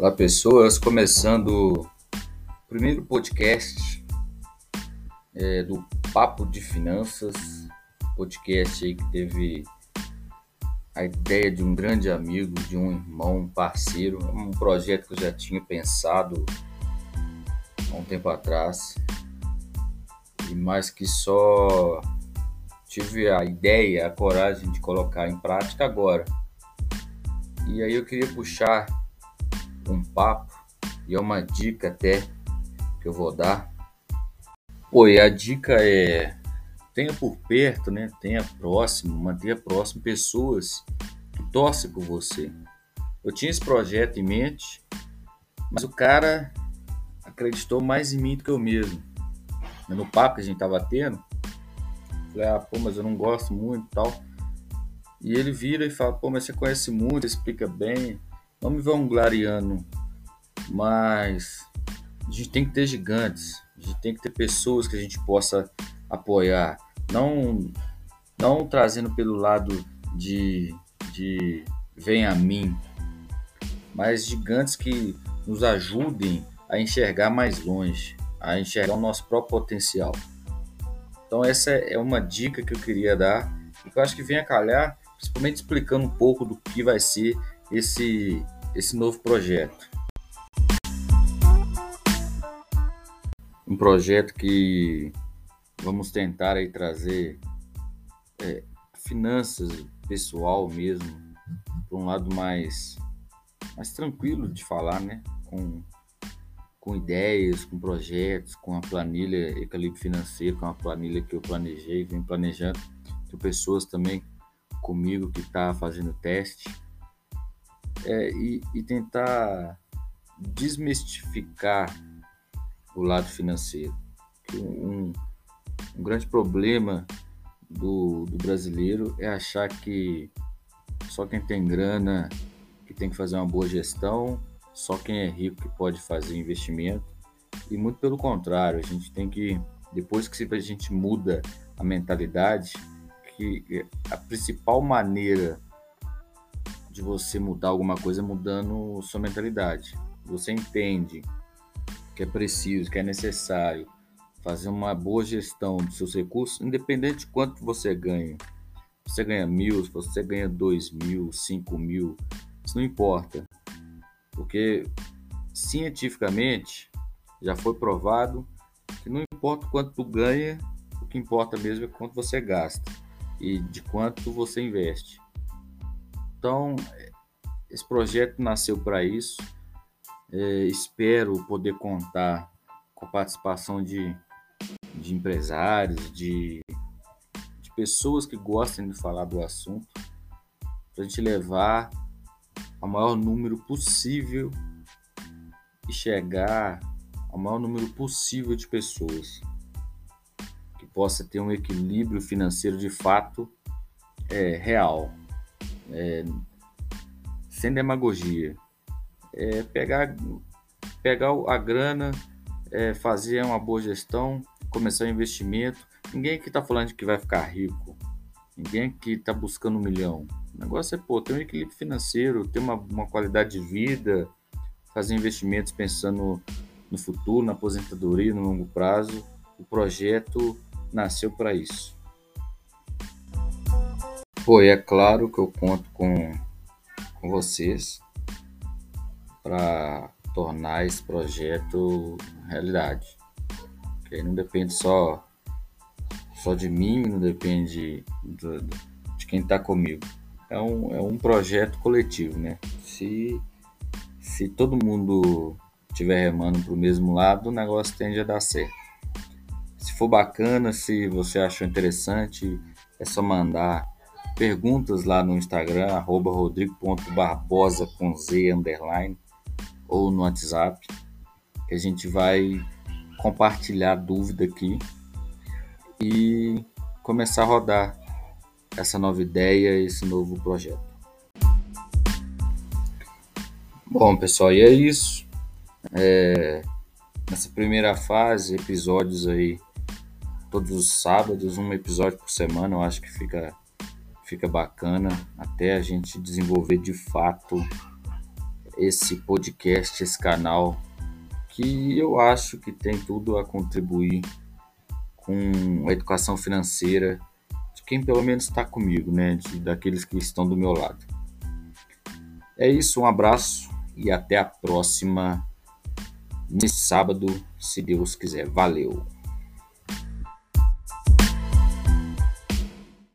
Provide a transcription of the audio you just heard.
Olá, pessoas. Começando o primeiro podcast é, do Papo de Finanças, podcast aí que teve a ideia de um grande amigo, de um irmão, um parceiro, um projeto que eu já tinha pensado há um tempo atrás, e mais que só tive a ideia, a coragem de colocar em prática agora. E aí eu queria puxar um papo e é uma dica até que eu vou dar. E a dica é tenha por perto, né? Tenha próximo, mantenha próximo pessoas que torcem por você. Eu tinha esse projeto em mente, mas o cara acreditou mais em mim do que eu mesmo. No papo que a gente tava tendo, falei, ah, pô, mas eu não gosto muito e tal. E ele vira e fala, pô, mas você conhece muito, explica bem não me vangloriando, mas a gente tem que ter gigantes, a gente tem que ter pessoas que a gente possa apoiar, não não trazendo pelo lado de, de vem a mim, mas gigantes que nos ajudem a enxergar mais longe, a enxergar o nosso próprio potencial. Então essa é uma dica que eu queria dar e que eu acho que vem a calhar, principalmente explicando um pouco do que vai ser esse, esse novo projeto. Um projeto que vamos tentar aí trazer é, finanças pessoal mesmo para um lado mais mais tranquilo de falar, né? Com, com ideias, com projetos, com a planilha Ecalipse Financeiro, com a planilha que eu planejei, venho planejando. Tem pessoas também comigo que está fazendo teste é, e, e tentar desmistificar o lado financeiro. Um, um grande problema do, do, brasileiro é achar que só quem tem grana que tem que fazer uma boa gestão, só quem é rico que pode fazer investimento. E muito pelo contrário, a gente tem que, depois que a gente muda a mentalidade, que a principal maneira de você mudar alguma coisa mudando sua mentalidade. Você entende que é preciso, que é necessário fazer uma boa gestão dos seus recursos, independente de quanto você ganha. Você ganha mil, você ganha dois mil, cinco mil, isso não importa. Porque cientificamente já foi provado que não importa quanto tu ganha, o que importa mesmo é quanto você gasta e de quanto você investe. Então, esse projeto nasceu para isso. É, espero poder contar com a participação de, de empresários, de, de pessoas que gostem de falar do assunto, para a gente levar ao maior número possível e chegar ao maior número possível de pessoas que possa ter um equilíbrio financeiro de fato é, real é, sem demagogia. É, pegar, pegar a grana, é, fazer uma boa gestão, começar investimento. Ninguém aqui está falando de que vai ficar rico. Ninguém aqui está buscando um milhão. O negócio é pô, ter um equilíbrio financeiro, ter uma, uma qualidade de vida, fazer investimentos pensando no futuro, na aposentadoria, no longo prazo. O projeto nasceu para isso. Pô, é claro que eu conto com, com vocês para tornar esse projeto realidade. Que aí não depende só, só de mim, não depende do, de quem está comigo. É um, é um projeto coletivo, né? Se, se todo mundo estiver remando para o mesmo lado, o negócio tende a dar certo. Se for bacana, se você achou interessante, é só mandar perguntas lá no Instagram, arroba rodrigo.barbosa com Z underline, ou no WhatsApp, que a gente vai compartilhar dúvida aqui e começar a rodar essa nova ideia, esse novo projeto. Bom, pessoal, e é isso. É, nessa primeira fase, episódios aí todos os sábados, um episódio por semana, eu acho que fica fica bacana até a gente desenvolver de fato esse podcast, esse canal, que eu acho que tem tudo a contribuir com a educação financeira de quem pelo menos está comigo, né? De, daqueles que estão do meu lado. É isso, um abraço e até a próxima nesse sábado, se Deus quiser. Valeu!